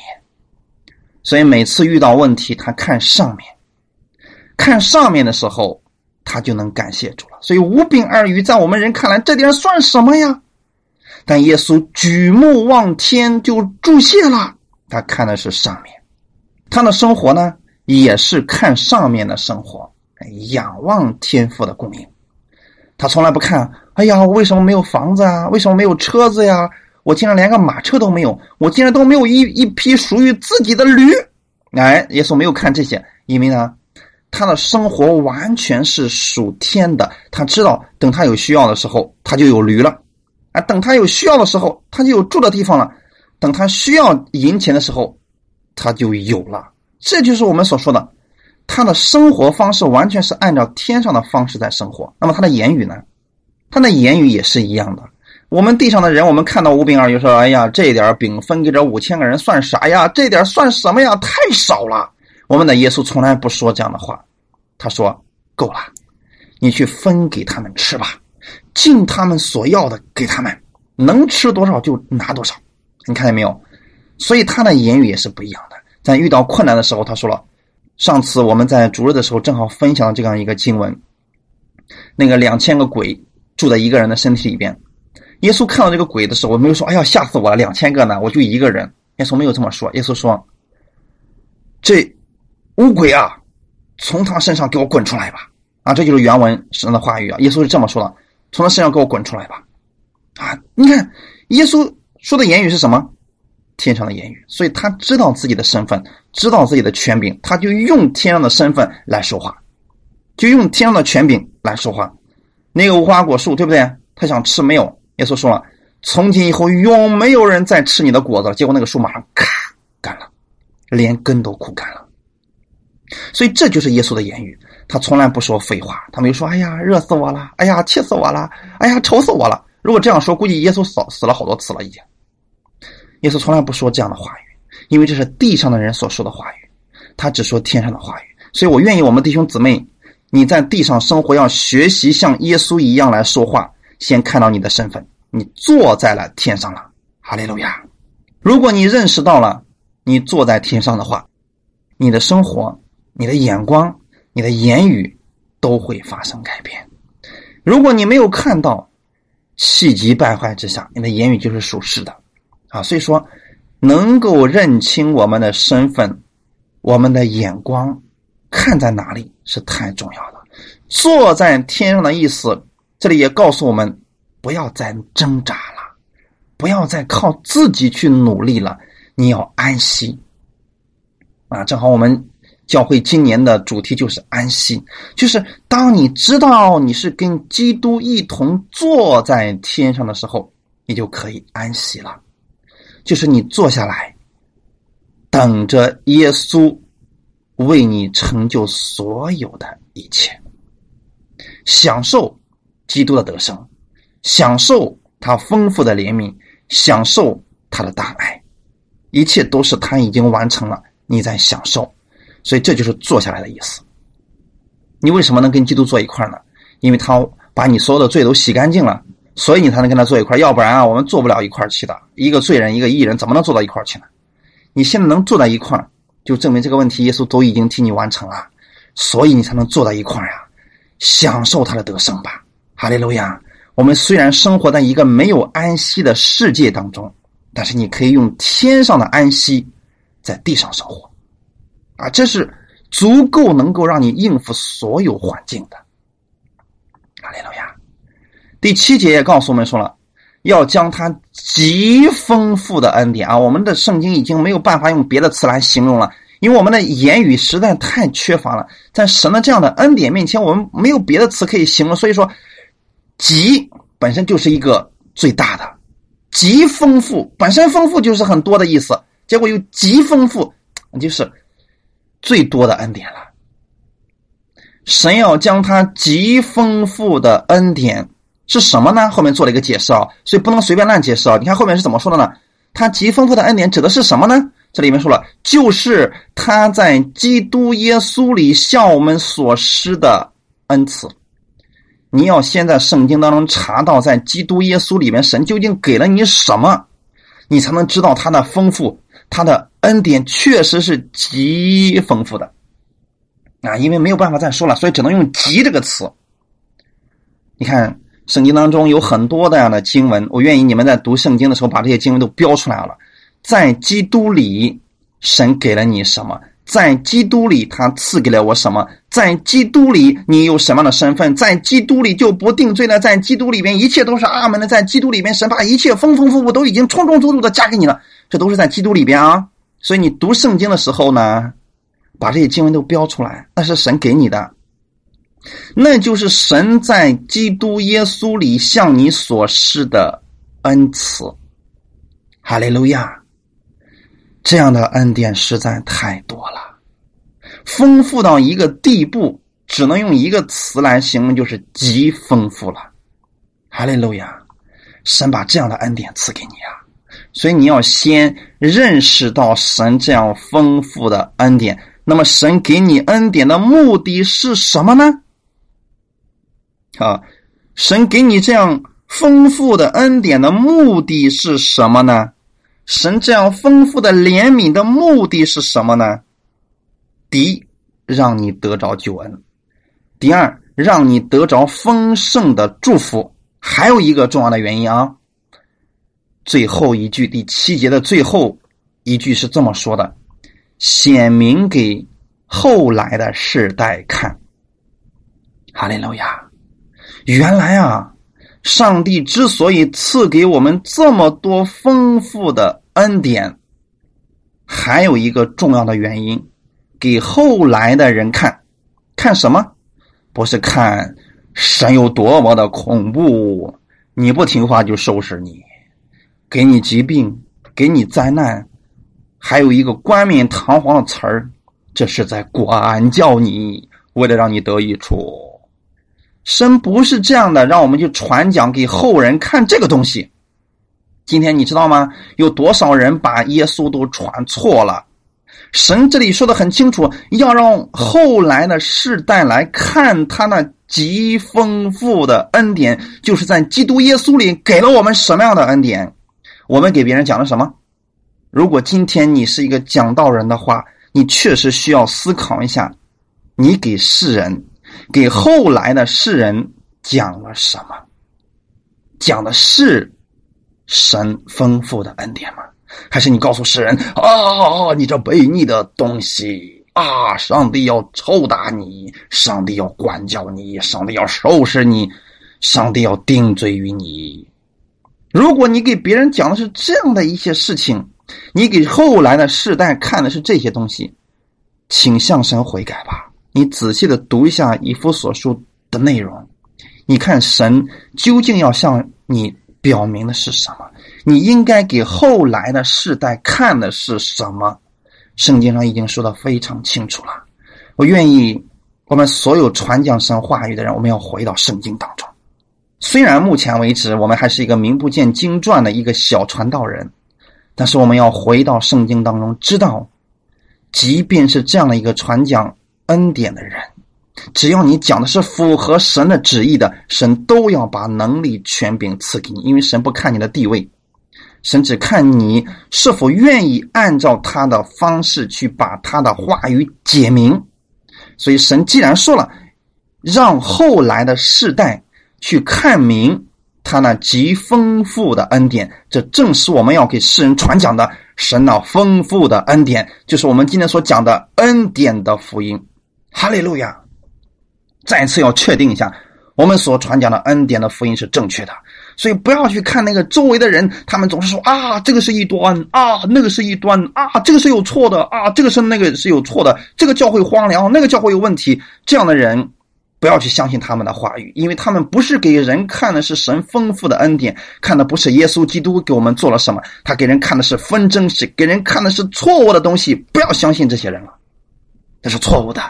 所以每次遇到问题，他看上面，看上面的时候，他就能感谢主了。所以五饼二鱼在我们人看来，这点算什么呀？但耶稣举目望天就注谢了，他看的是上面，他的生活呢，也是看上面的生活，仰望天赋的供应。他从来不看，哎呀，我为什么没有房子啊？为什么没有车子呀？我竟然连个马车都没有，我竟然都没有一一匹属于自己的驴。哎，耶稣没有看这些，因为呢，他的生活完全是属天的。他知道，等他有需要的时候，他就有驴了；啊，等他有需要的时候，他就有住的地方了；等他需要银钱的时候，他就有了。这就是我们所说的，他的生活方式完全是按照天上的方式在生活。那么他的言语呢？他的言语也是一样的。我们地上的人，我们看到五饼二鱼，说：“哎呀，这点饼分给这五千个人算啥呀？这点算什么呀？太少了。”我们的耶稣从来不说这样的话，他说：“够了，你去分给他们吃吧，尽他们所要的给他们，能吃多少就拿多少。”你看见没有？所以他的言语也是不一样的。在遇到困难的时候，他说了：“上次我们在主日的时候正好分享了这样一个经文，那个两千个鬼住在一个人的身体里边。”耶稣看到这个鬼的时候，我没有说：“哎呀，吓死我了！两千个呢，我就一个人。”耶稣没有这么说。耶稣说：“这乌鬼啊，从他身上给我滚出来吧！”啊，这就是原文神的话语啊。耶稣是这么说的：“从他身上给我滚出来吧！”啊，你看，耶稣说的言语是什么？天上的言语。所以他知道自己的身份，知道自己的权柄，他就用天上的身份来说话，就用天上的权柄来说话。那个无花果树，对不对？他想吃，没有。耶稣说了：“从今以后，永没有人再吃你的果子了。”结果那个树马上咔干了，连根都枯干了。所以这就是耶稣的言语，他从来不说废话。他没有说：“哎呀，热死我了！哎呀，气死我了！哎呀，愁死我了！”如果这样说，估计耶稣死死了好多次了已经。耶稣从来不说这样的话语，因为这是地上的人所说的话语，他只说天上的话语。所以我愿意我们弟兄姊妹，你在地上生活，要学习像耶稣一样来说话。先看到你的身份，你坐在了天上了，哈利路亚！如果你认识到了你坐在天上的话，你的生活、你的眼光、你的言语都会发生改变。如果你没有看到气急败坏之下，你的言语就是属实的啊。所以说，能够认清我们的身份，我们的眼光看在哪里是太重要了。坐在天上的意思，这里也告诉我们，不要再挣扎了，不要再靠自己去努力了，你要安息啊！正好我们。教会今年的主题就是安息，就是当你知道你是跟基督一同坐在天上的时候，你就可以安息了。就是你坐下来，等着耶稣为你成就所有的一切，享受基督的得胜，享受他丰富的怜悯，享受他的大爱，一切都是他已经完成了，你在享受。所以这就是坐下来的意思。你为什么能跟基督坐一块呢？因为他把你所有的罪都洗干净了，所以你才能跟他坐一块要不然啊，我们坐不了一块去的。一个罪人，一个义人，怎么能坐到一块去呢？你现在能坐在一块就证明这个问题耶稣都已经替你完成了，所以你才能坐在一块呀，享受他的得胜吧。哈利路亚！我们虽然生活在一个没有安息的世界当中，但是你可以用天上的安息在地上生活。啊，这是足够能够让你应付所有环境的。阿利路亚。第七节也告诉我们说了，要将他极丰富的恩典啊，我们的圣经已经没有办法用别的词来形容了，因为我们的言语实在太缺乏了。在神的这样的恩典面前，我们没有别的词可以形容，所以说，极本身就是一个最大的，极丰富本身丰富就是很多的意思，结果又极丰富，就是。最多的恩典了，神要将他极丰富的恩典是什么呢？后面做了一个解释啊，所以不能随便乱解释啊。你看后面是怎么说的呢？他极丰富的恩典指的是什么呢？这里面说了，就是他在基督耶稣里向我们所施的恩赐。你要先在圣经当中查到，在基督耶稣里面，神究竟给了你什么，你才能知道他的丰富。他的恩典确实是极丰富的啊，因为没有办法再说了，所以只能用“极”这个词。你看圣经当中有很多这样的经文，我愿意你们在读圣经的时候把这些经文都标出来了。在基督里，神给了你什么？在基督里，他赐给了我什么？在基督里，你有什么样的身份？在基督里就不定罪了。在基督里边，一切都是阿门的。在基督里边，神把一切丰丰富富都已经充充足足的加给你了。这都是在基督里边啊，所以你读圣经的时候呢，把这些经文都标出来，那是神给你的，那就是神在基督耶稣里向你所示的恩赐。哈利路亚！这样的恩典实在太多了，丰富到一个地步，只能用一个词来形容，就是极丰富了。哈利路亚！神把这样的恩典赐给你啊！所以你要先认识到神这样丰富的恩典。那么神给你恩典的目的是什么呢？啊，神给你这样丰富的恩典的目的是什么呢？神这样丰富的怜悯的目的是什么呢？第一，让你得着救恩；第二，让你得着丰盛的祝福。还有一个重要的原因啊。最后一句，第七节的最后一句是这么说的：“显明给后来的世代看。”哈利路亚！原来啊，上帝之所以赐给我们这么多丰富的恩典，还有一个重要的原因，给后来的人看。看什么？不是看神有多么的恐怖，你不听话就收拾你。给你疾病，给你灾难，还有一个冠冕堂皇的词儿，这是在管教你，为了让你得益处。神不是这样的，让我们去传讲给后人看这个东西。今天你知道吗？有多少人把耶稣都传错了？神这里说的很清楚，要让后来的世代来看他那极丰富的恩典，就是在基督耶稣里给了我们什么样的恩典。我们给别人讲了什么？如果今天你是一个讲道人的话，你确实需要思考一下，你给世人，给后来的世人讲了什么？讲的是神丰富的恩典吗？还是你告诉世人啊，你这悖逆的东西啊，上帝要抽打你，上帝要管教你，上帝要收拾你，上帝要定罪于你。如果你给别人讲的是这样的一些事情，你给后来的世代看的是这些东西，请向神悔改吧。你仔细的读一下以弗所书的内容，你看神究竟要向你表明的是什么？你应该给后来的世代看的是什么？圣经上已经说的非常清楚了。我愿意，我们所有传讲神话语的人，我们要回到圣经当中。虽然目前为止我们还是一个名不见经传的一个小传道人，但是我们要回到圣经当中，知道，即便是这样的一个传讲恩典的人，只要你讲的是符合神的旨意的，神都要把能力权柄赐给你，因为神不看你的地位，神只看你是否愿意按照他的方式去把他的话语解明。所以神既然说了，让后来的世代。去看明他那极丰富的恩典，这正是我们要给世人传讲的神那丰富的恩典，就是我们今天所讲的恩典的福音。哈利路亚！再次要确定一下，我们所传讲的恩典的福音是正确的，所以不要去看那个周围的人，他们总是说啊，这个是一端啊，那个是一端啊，这个是有错的啊，这个是那个是有错的，这个教会荒凉，那个教会有问题，这样的人。不要去相信他们的话语，因为他们不是给人看的是神丰富的恩典，看的不是耶稣基督给我们做了什么，他给人看的是纷争，是给人看的是错误的东西。不要相信这些人了，这是错误的。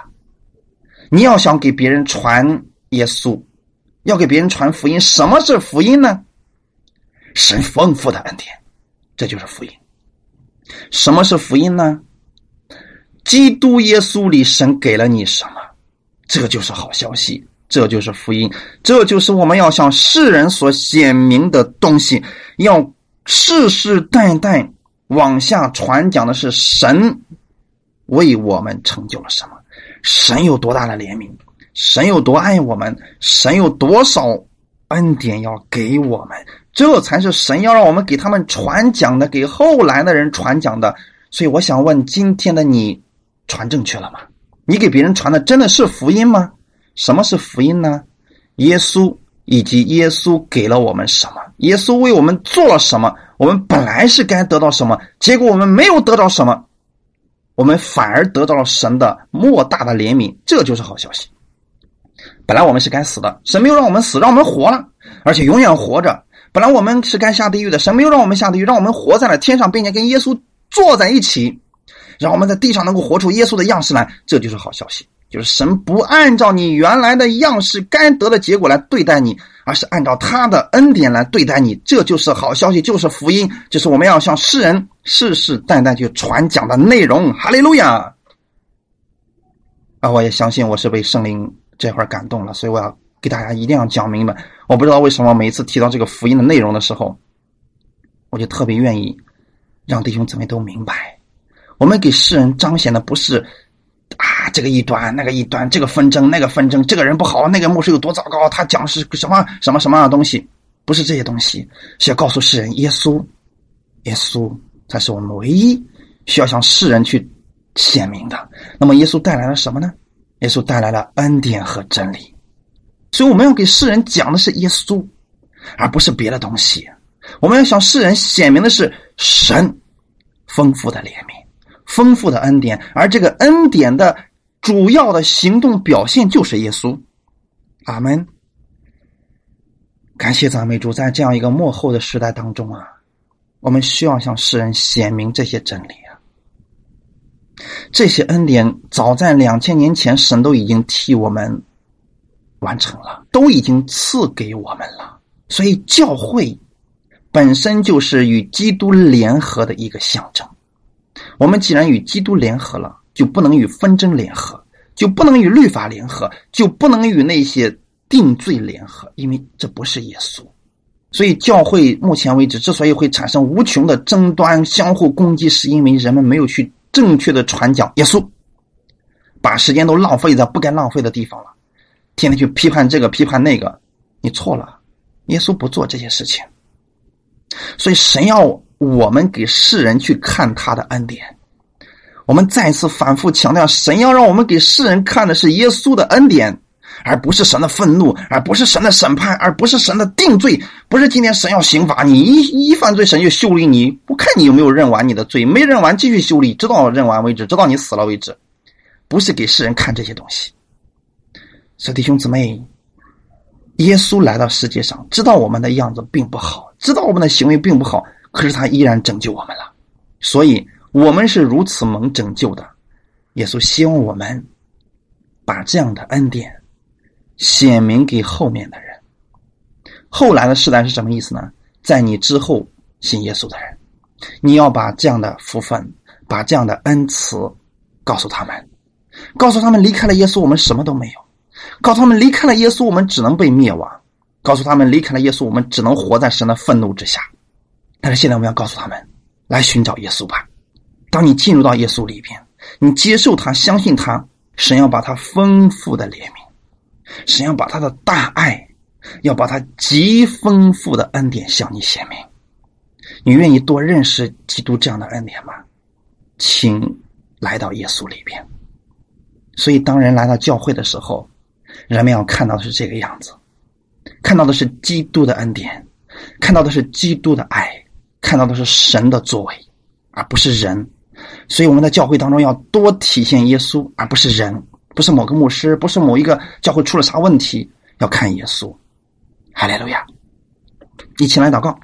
你要想给别人传耶稣，要给别人传福音，什么是福音呢？神丰富的恩典，这就是福音。什么是福音呢？基督耶稣里，神给了你什么？这就是好消息，这就是福音，这就是我们要向世人所显明的东西。要世世代代往下传讲的是神为我们成就了什么？神有多大的怜悯？神有多爱我们？神有多少恩典要给我们？这才是神要让我们给他们传讲的，给后来的人传讲的。所以，我想问：今天的你传正确了吗？你给别人传的真的是福音吗？什么是福音呢？耶稣以及耶稣给了我们什么？耶稣为我们做了什么？我们本来是该得到什么，结果我们没有得到什么，我们反而得到了神的莫大的怜悯，这就是好消息。本来我们是该死的，神没有让我们死，让我们活了，而且永远活着。本来我们是该下地狱的，神没有让我们下地狱，让我们活在了天上，并且跟耶稣坐在一起。让我们在地上能够活出耶稣的样式来，这就是好消息。就是神不按照你原来的样式该得的结果来对待你，而是按照他的恩典来对待你，这就是好消息，就是福音，就是我们要向世人世世代代去传讲的内容。哈利路亚！啊，我也相信我是被圣灵这块感动了，所以我要给大家一定要讲明白。我不知道为什么每一次提到这个福音的内容的时候，我就特别愿意让弟兄姊妹都明白。我们给世人彰显的不是啊，这个异端，那个异端，这个纷争，那个纷争，这个人不好，那个牧师有多糟糕，他讲是什么什么什么样的东西，不是这些东西，是要告诉世人，耶稣，耶稣才是我们唯一需要向世人去显明的。那么，耶稣带来了什么呢？耶稣带来了恩典和真理，所以我们要给世人讲的是耶稣，而不是别的东西。我们要向世人显明的是神丰富的怜悯。丰富的恩典，而这个恩典的主要的行动表现就是耶稣。阿门。感谢赞美主，在这样一个幕后的时代当中啊，我们需要向世人显明这些真理啊。这些恩典早在两千年前，神都已经替我们完成了，都已经赐给我们了。所以，教会本身就是与基督联合的一个象征。我们既然与基督联合了，就不能与纷争联合，就不能与律法联合，就不能与那些定罪联合，因为这不是耶稣。所以，教会目前为止之所以会产生无穷的争端、相互攻击，是因为人们没有去正确的传讲耶稣，把时间都浪费在不该浪费的地方了。天天去批判这个批判那个，你错了。耶稣不做这些事情，所以神要我们给世人去看他的恩典。我们再次反复强调，神要让我们给世人看的是耶稣的恩典，而不是神的愤怒，而不是神的审判，而不是神的定罪。不是今天神要刑罚你，一一犯罪，神就修理你，不看你有没有认完你的罪，没认完继续修理，直到认完为止，直到你死了为止。不是给世人看这些东西。所以弟兄姊妹，耶稣来到世界上，知道我们的样子并不好，知道我们的行为并不好，可是他依然拯救我们了。所以。我们是如此蒙拯救的，耶稣希望我们把这样的恩典显明给后面的人。后来的世代是什么意思呢？在你之后信耶稣的人，你要把这样的福分、把这样的恩慈告诉他们，告诉他们离开了耶稣我们什么都没有，告诉他们离开了耶稣我们只能被灭亡，告诉他们离开了耶稣我们只能活在神的愤怒之下。但是现在我们要告诉他们，来寻找耶稣吧。当你进入到耶稣里边，你接受他，相信他，神要把他丰富的怜悯，神要把他的大爱，要把他极丰富的恩典向你显明。你愿意多认识基督这样的恩典吗？请来到耶稣里边。所以，当人来到教会的时候，人们要看到的是这个样子，看到的是基督的恩典，看到的是基督的爱，看到的是神的作为，而不是人。所以我们在教会当中要多体现耶稣，而不是人，不是某个牧师，不是某一个教会出了啥问题，要看耶稣。哈利路亚！一起来祷告，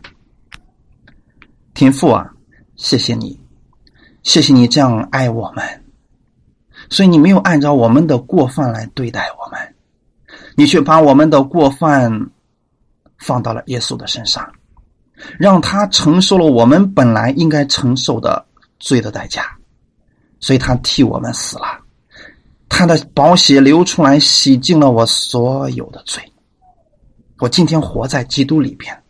天父啊，谢谢你，谢谢你这样爱我们，所以你没有按照我们的过犯来对待我们，你却把我们的过犯放到了耶稣的身上，让他承受了我们本来应该承受的。罪的代价，所以他替我们死了，他的宝血流出来，洗净了我所有的罪。我今天活在基督里边，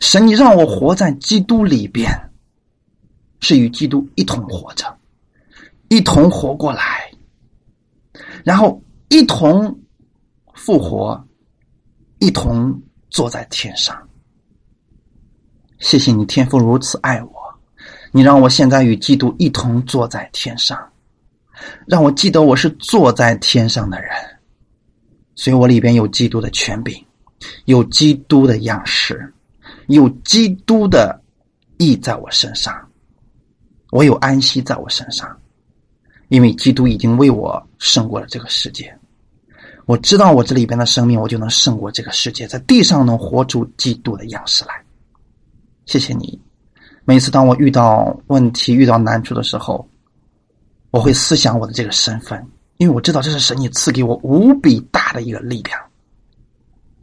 神，你让我活在基督里边，是与基督一同活着，一同活过来，然后一同复活，一同坐在天上。谢谢你，天父如此爱我。你让我现在与基督一同坐在天上，让我记得我是坐在天上的人，所以我里边有基督的权柄，有基督的样式，有基督的意在我身上，我有安息在我身上，因为基督已经为我胜过了这个世界。我知道我这里边的生命，我就能胜过这个世界，在地上能活出基督的样式来。谢谢你。每次当我遇到问题、遇到难处的时候，我会思想我的这个身份，因为我知道这是神你赐给我无比大的一个力量。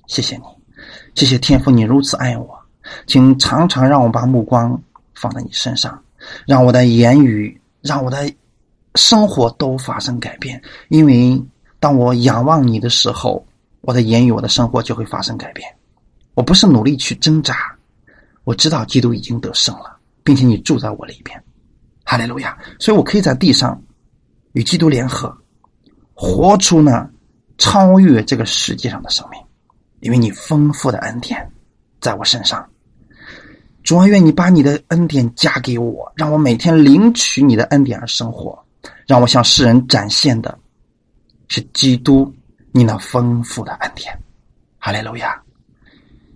谢谢你，谢谢天父，你如此爱我，请常常让我把目光放在你身上，让我的言语、让我的生活都发生改变。因为当我仰望你的时候，我的言语、我的生活就会发生改变。我不是努力去挣扎。我知道基督已经得胜了，并且你住在我里边，哈利路亚！所以我可以在地上与基督联合，活出呢超越这个世界上的生命，因为你丰富的恩典在我身上。主啊，愿你把你的恩典加给我，让我每天领取你的恩典而生活，让我向世人展现的是基督你那丰富的恩典，哈利路亚！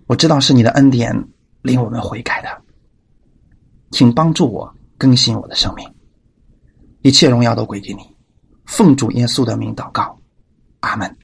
我知道是你的恩典。令我们悔改的，请帮助我更新我的生命，一切荣耀都归给你。奉主耶稣的名祷告，阿门。